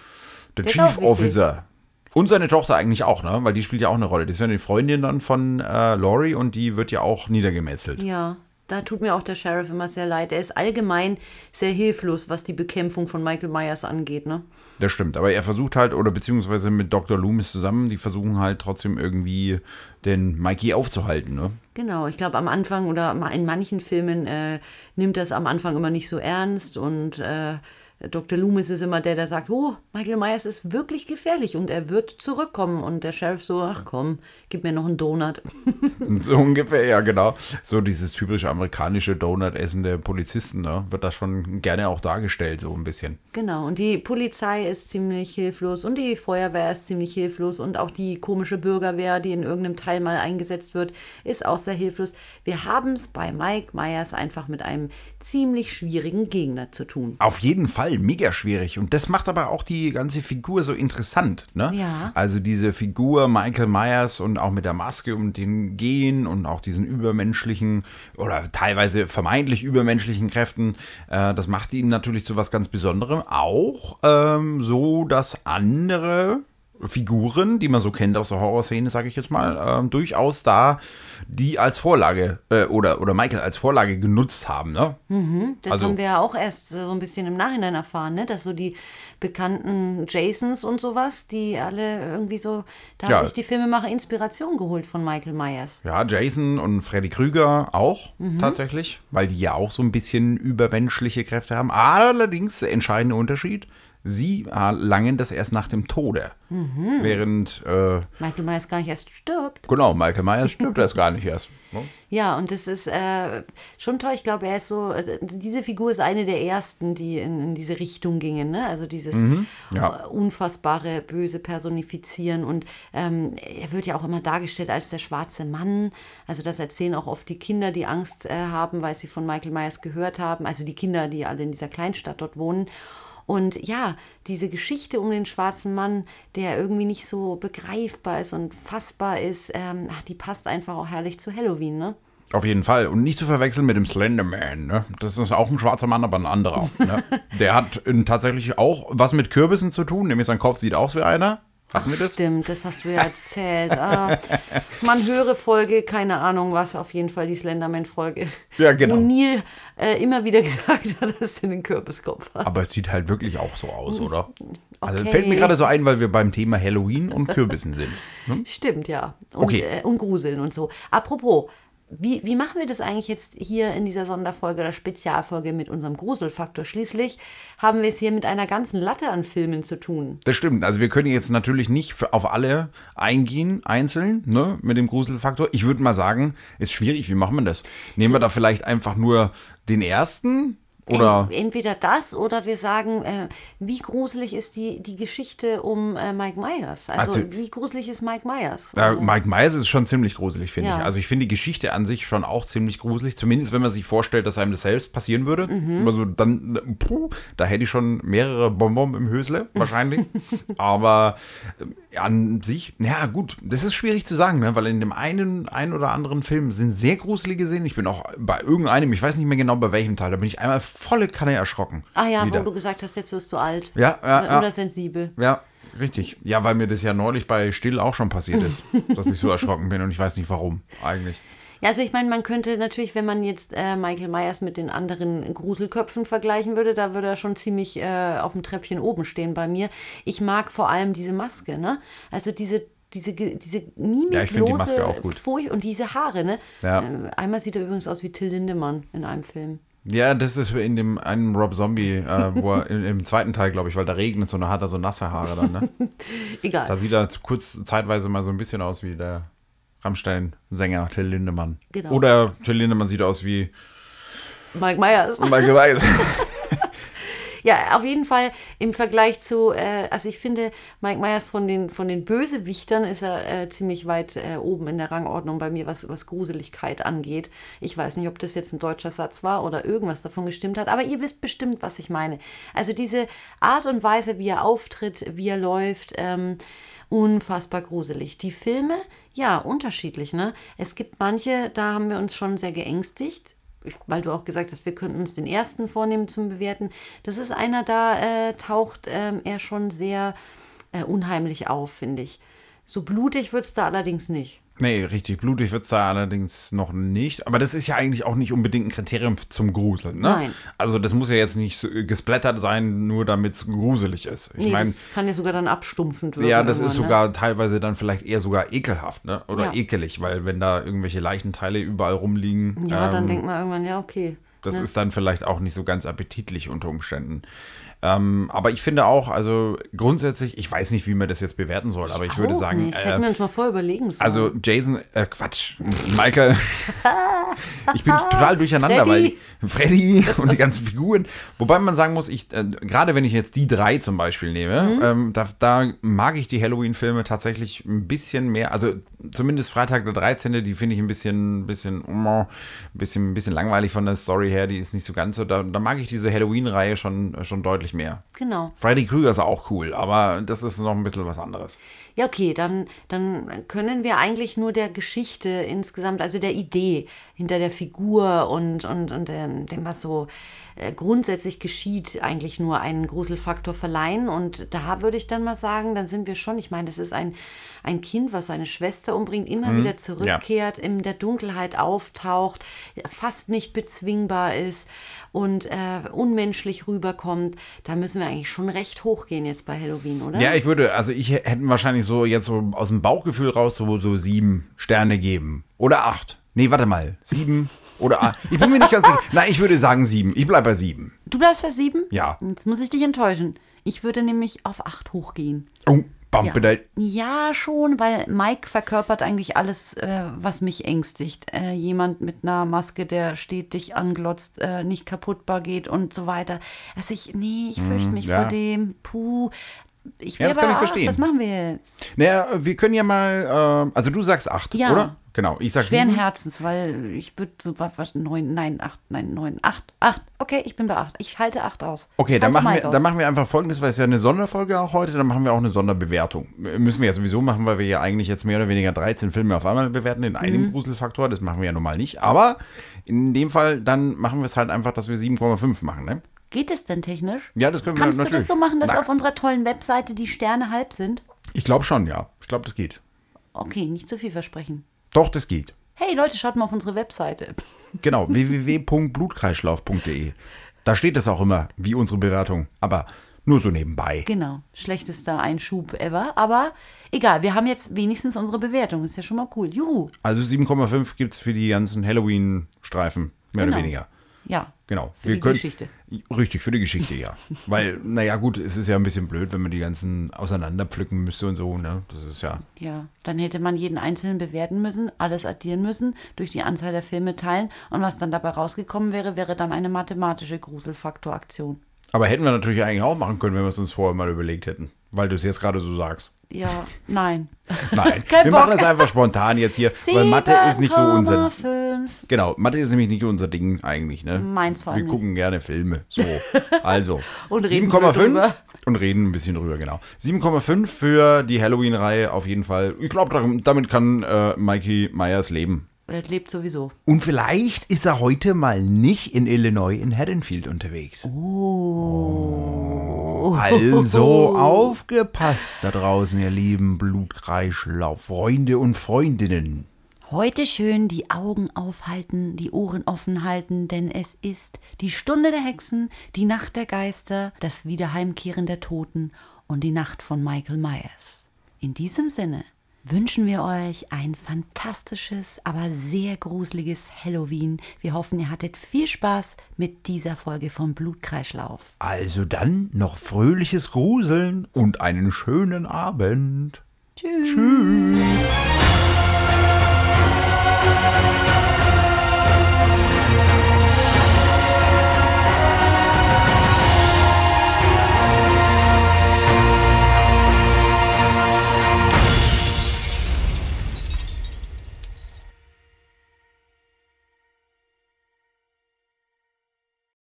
der Der Chief. Officer. Und seine Tochter eigentlich auch, ne? Weil die spielt ja auch eine Rolle. Die ist ja die Freundin dann von äh, Laurie und die wird ja auch niedergemetzelt. Ja, da tut mir auch der Sheriff immer sehr leid. Er ist allgemein sehr hilflos, was die Bekämpfung von Michael Myers angeht, ne? Das stimmt. Aber er versucht halt, oder beziehungsweise mit Dr. Loomis zusammen, die versuchen halt trotzdem irgendwie den Mikey aufzuhalten, ne? Genau, ich glaube am Anfang oder in manchen Filmen äh, nimmt das am Anfang immer nicht so ernst und äh, Dr. Loomis ist immer der, der sagt, oh, Michael Myers ist wirklich gefährlich und er wird zurückkommen. Und der Sheriff so, ach komm, gib mir noch einen Donut. So ungefähr, ja, genau. So dieses typische amerikanische Donut-Essen der Polizisten, ne? Wird da schon gerne auch dargestellt, so ein bisschen. Genau, und die Polizei ist ziemlich hilflos und die Feuerwehr ist ziemlich hilflos und auch die komische Bürgerwehr, die in irgendeinem Teil mal eingesetzt wird, ist auch sehr hilflos. Wir haben es bei Mike Myers einfach mit einem ziemlich schwierigen Gegner zu tun. Auf jeden Fall, mega schwierig. Und das macht aber auch die ganze Figur so interessant, ne? Ja. Also diese Figur Michael Myers und auch mit der Maske und den Gehen und auch diesen übermenschlichen oder teilweise vermeintlich übermenschlichen Kräften, äh, das macht ihn natürlich zu was ganz Besonderem. Auch ähm, so, dass andere Figuren, die man so kennt aus der Horrorszene, sage ich jetzt mal, ähm, durchaus da die als Vorlage äh, oder, oder Michael als Vorlage genutzt haben. Ne? Das Also- haben wir ja auch erst so ein bisschen im Nachhinein erfahren, ne? dass so die bekannten Jasons und sowas, die alle irgendwie so, da Ja. haben sich die Filmemacher Inspiration geholt von Michael Myers. Ja, Jason und Freddy Krüger auch tatsächlich, weil die ja auch so ein bisschen übermenschliche Kräfte haben. Allerdings der entscheidende Unterschied, sie erlangen das erst nach dem Tode. Während, äh, Michael Myers gar nicht erst stirbt. genau, Michael Myers stirbt erst gar nicht erst. ne? Ja, und das ist äh, schon toll. Ich glaube, er ist so, äh, diese Figur ist eine der ersten, die in, in diese Richtung gingen. Ne? Also dieses ja. äh, unfassbare, böse Personifizieren. Und ähm, er wird ja auch immer dargestellt als der schwarze Mann. Also das erzählen auch oft die Kinder, die Angst äh, haben, weil sie von Michael Myers gehört haben. Also die Kinder, die alle in dieser Kleinstadt dort wohnen. Und ja, diese Geschichte um den schwarzen Mann, der irgendwie nicht so begreifbar ist und fassbar ist, ähm, ach, die passt einfach auch herrlich zu Halloween, ne? Auf jeden Fall. Und nicht zu verwechseln mit dem Slenderman. Ne? Das ist auch ein schwarzer Mann, aber ein anderer. Ne? Der hat äh, tatsächlich auch was mit Kürbissen zu tun. Nämlich sein Kopf sieht aus wie einer. Hatten wir das? Stimmt, das hast du ja erzählt. Ah, man höre Folge, keine Ahnung was, auf jeden Fall die Slenderman-Folge. Ja, genau. Wo Neil äh, immer wieder gesagt hat, dass er den Kürbiskopf hat. Aber es sieht halt wirklich auch so aus, oder? Also Okay. fällt mir gerade so ein, weil wir beim Thema Halloween und Kürbissen sind. Ne? Stimmt, ja. Und, Okay. äh, und Gruseln und so. Apropos, wie, wie machen wir das eigentlich jetzt hier in dieser Sonderfolge oder Spezialfolge mit unserem Gruselfaktor? Schließlich haben wir es hier mit einer ganzen Latte an Filmen zu tun. Das stimmt. Also wir können jetzt natürlich nicht auf alle eingehen, einzeln, ne, mit dem Gruselfaktor. Ich würde mal sagen, ist schwierig. Wie machen wir das? Nehmen wir da vielleicht einfach nur den ersten? Oder? Ent, entweder das oder wir sagen, äh, wie gruselig ist die, die Geschichte um äh, Mike Myers? Also, Also- wie gruselig ist Mike Myers? Ja, Mike Myers ist schon ziemlich gruselig, finde Ja. ich. Also ich finde die Geschichte an sich schon auch ziemlich gruselig. Zumindest wenn man sich vorstellt, dass einem das selbst passieren würde. Mhm. Also dann, puh, da hätte ich schon mehrere Bonbon im Hösle, wahrscheinlich. Aber äh, an sich, ja gut, das ist schwierig zu sagen, ne? weil in dem einen, einen oder anderen Film sind sehr gruselige Szenen. Ich bin auch bei irgendeinem, ich weiß nicht mehr genau bei welchem Teil, da bin ich einmal volle Kanne erschrocken. ah ja, wieder. wo du gesagt hast, jetzt wirst du alt. Ja, ja, ja. Oder sensibel. Ja, richtig. Ja, weil mir das ja neulich bei Still auch schon passiert ist, dass ich so erschrocken bin und ich weiß nicht warum eigentlich. Ja, also ich meine, man könnte natürlich, wenn man jetzt äh, Michael Myers mit den anderen Gruselköpfen vergleichen würde, da würde er schon ziemlich äh, auf dem Treppchen oben stehen bei mir. Ich mag vor allem diese Maske, ne? Also diese diese, diese Ja, die mimiklose auch gut. Furcht und diese Haare, ne? Ja. Ähm, einmal sieht er übrigens aus wie Till Lindemann in einem Film. Ja, das ist in dem einen Rob Zombie, äh, wo er in, im zweiten Teil, glaube ich, weil da regnet so, und da hat er so nasse Haare dann, ne? Egal. Da sieht er kurz zeitweise mal so ein bisschen aus wie der Rammstein-Sänger Till Lindemann. Genau. Oder Till Lindemann sieht aus wie Mike Myers. Michael Weiß. Ja, auf jeden Fall im Vergleich zu, äh, also ich finde, Mike Myers von den, von den Bösewichtern ist er äh, ziemlich weit äh, oben in der Rangordnung bei mir, was, was Gruseligkeit angeht. Ich weiß nicht, ob das jetzt ein deutscher Satz war oder irgendwas davon gestimmt hat, aber ihr wisst bestimmt, was ich meine. Also diese Art und Weise, wie er auftritt, wie er läuft, ähm, unfassbar gruselig. Die Filme, ja, unterschiedlich, ne? Es gibt manche, da haben wir uns schon sehr geängstigt weil du auch gesagt hast, wir könnten uns den ersten vornehmen zum Bewerten. Das ist einer, da äh, taucht ähm, er schon sehr äh, unheimlich auf, finde ich. So blutig wird es da allerdings nicht. Nee, richtig blutig wird es da allerdings noch nicht. Aber das ist ja eigentlich auch nicht unbedingt ein Kriterium zum Gruseln. Ne? Nein. Also das muss ja jetzt nicht gesplattert sein, nur damit es gruselig ist. Ich Nee, meine, das kann ja sogar dann abstumpfend wirken. Ja, das ist irgendwann, sogar teilweise dann vielleicht eher sogar ekelhaft, ne? Oder Ja. ekelig, weil wenn da irgendwelche Leichenteile überall rumliegen, Ne? Ja, dann ähm, denkt man irgendwann, ja, okay. das ne? ist dann vielleicht auch nicht so ganz appetitlich unter Umständen. Ähm, aber ich finde auch, also grundsätzlich, ich weiß nicht, wie man das jetzt bewerten soll, aber ich würde Auch sagen, Nicht. Äh, hätten wir uns mal vorher überlegen sollen. also Jason, äh, Quatsch, Michael, ich bin total durcheinander, Freddy. weil Freddy und die ganzen Figuren, wobei man sagen muss, ich, äh, gerade wenn ich jetzt die drei zum Beispiel nehme, Mhm. ähm, da, da mag ich die Halloween-Filme tatsächlich ein bisschen mehr, also zumindest Freitag der 13., die finde ich ein bisschen, bisschen, ein bisschen, bisschen langweilig von der Story her, die ist nicht so ganz so, da, da mag ich diese Halloween-Reihe schon, schon deutlich mehr. genau. Freddy Krüger ist auch cool, aber das ist noch ein bisschen was anderes. Ja, okay, dann, dann können wir eigentlich nur der Geschichte insgesamt, also der Idee hinter der Figur und, und, und dem, dem, was so äh, grundsätzlich geschieht, eigentlich nur einen Gruselfaktor verleihen. Und da würde ich dann mal sagen, dann sind wir schon, ich meine, das ist ein, ein Kind, was seine Schwester umbringt, immer wieder zurückkehrt, in der Dunkelheit auftaucht, fast nicht bezwingbar ist und äh, unmenschlich rüberkommt. Da müssen wir eigentlich schon recht hoch gehen jetzt bei Halloween, oder? Ja, ich würde, also ich hätte wahrscheinlich so jetzt so aus dem Bauchgefühl raus so, so sieben Sterne geben. Oder acht. Nee, warte mal. Sieben oder acht. Ich bin mir nicht ganz sicher. Nein, ich würde sagen sieben. Ich bleibe bei sieben. Du bleibst bei sieben? Ja. Jetzt muss ich dich enttäuschen. Ich würde nämlich auf 8 hochgehen. Oh. Bumpedal. ja, schon, weil Mike verkörpert eigentlich alles, äh, was mich ängstigt. Äh, jemand mit einer Maske, der stetig anglotzt, äh, nicht kaputtbar geht und so weiter. Also ich, nee, ich fürchte mich Mm, ja. vor dem. Puh. Ich Ja, das kann ich verstehen. Was machen wir jetzt? Naja, wir können ja mal, äh, also du sagst acht, Ja. oder? Genau, ich sag Schweren sieben. Herzens, weil ich würde so was, was, neun, nein, acht, nein, neun, acht, acht. Okay, ich bin bei acht. Ich halte acht aus. Okay, dann machen, wir, aus. dann machen wir einfach folgendes, weil es ja eine Sonderfolge auch heute, dann machen wir auch eine Sonderbewertung. Müssen wir ja sowieso machen, weil wir ja eigentlich jetzt mehr oder weniger 13 Filme auf einmal bewerten in einem Mhm. Gruselfaktor. Das machen wir ja normal nicht. Aber in dem Fall, dann machen wir es halt einfach, dass wir 7,5 machen, ne? Geht es denn technisch? Ja, das können wir Kannst du natürlich. das so machen, dass Na, auf unserer tollen Webseite die Sterne halb sind? Ich glaube schon, ja. Ich glaube, das geht. Okay, nicht zu viel versprechen. Doch, das geht. Hey Leute, schaut mal auf unsere Webseite. Genau, www.blutkreislauf.de. Da steht das auch immer, wie unsere Bewertung. Aber nur so nebenbei. Genau, schlechtester Einschub ever. Aber egal, wir haben jetzt wenigstens unsere Bewertung. Ist ja schon mal cool. Juhu. Also 7,5 gibt es für die ganzen Halloween-Streifen, mehr Genau. oder weniger. Ja. Genau. Für die Geschichte. Richtig, für die Geschichte, ja. Weil, naja, gut, es ist ja ein bisschen blöd, wenn man die ganzen auseinanderpflücken müsste und so, ne? Das ist ja. Ja, dann hätte man jeden einzelnen bewerten müssen, alles addieren müssen, durch die Anzahl der Filme teilen und was dann dabei rausgekommen wäre, wäre dann eine mathematische Gruselfaktoraktion. Aber hätten wir natürlich eigentlich auch machen können, wenn wir es uns vorher mal überlegt hätten. Weil du es jetzt gerade so sagst. Ja, nein. Nein, Kein wir Bock. machen das einfach spontan jetzt hier, weil Mathe ist nicht so unser. 7,5. Genau, Mathe ist nämlich nicht unser Ding eigentlich, ne? Meins vor Wir allem gucken gerne Filme. So, also. Und reden drüber. 7,5 und reden ein bisschen drüber, genau. 7,5 für die Halloween-Reihe auf jeden Fall. Ich glaube, damit kann äh, Mikey Myers leben. Er lebt sowieso. Und vielleicht ist er heute mal nicht in Illinois in Haddonfield unterwegs. Oh. Also aufgepasst da draußen, ihr lieben Blutkreislauf-Freunde und Freundinnen. Heute schön die Augen aufhalten, die Ohren offen halten, denn es ist die Stunde der Hexen, die Nacht der Geister, das Wiederheimkehren der Toten und die Nacht von Michael Myers. In diesem Sinne wünschen wir euch ein fantastisches, aber sehr gruseliges Halloween. Wir hoffen, ihr hattet viel Spaß mit dieser Folge vom Blutkreislauf. Also dann noch fröhliches Gruseln und einen schönen Abend. Tschüss. Tschüss.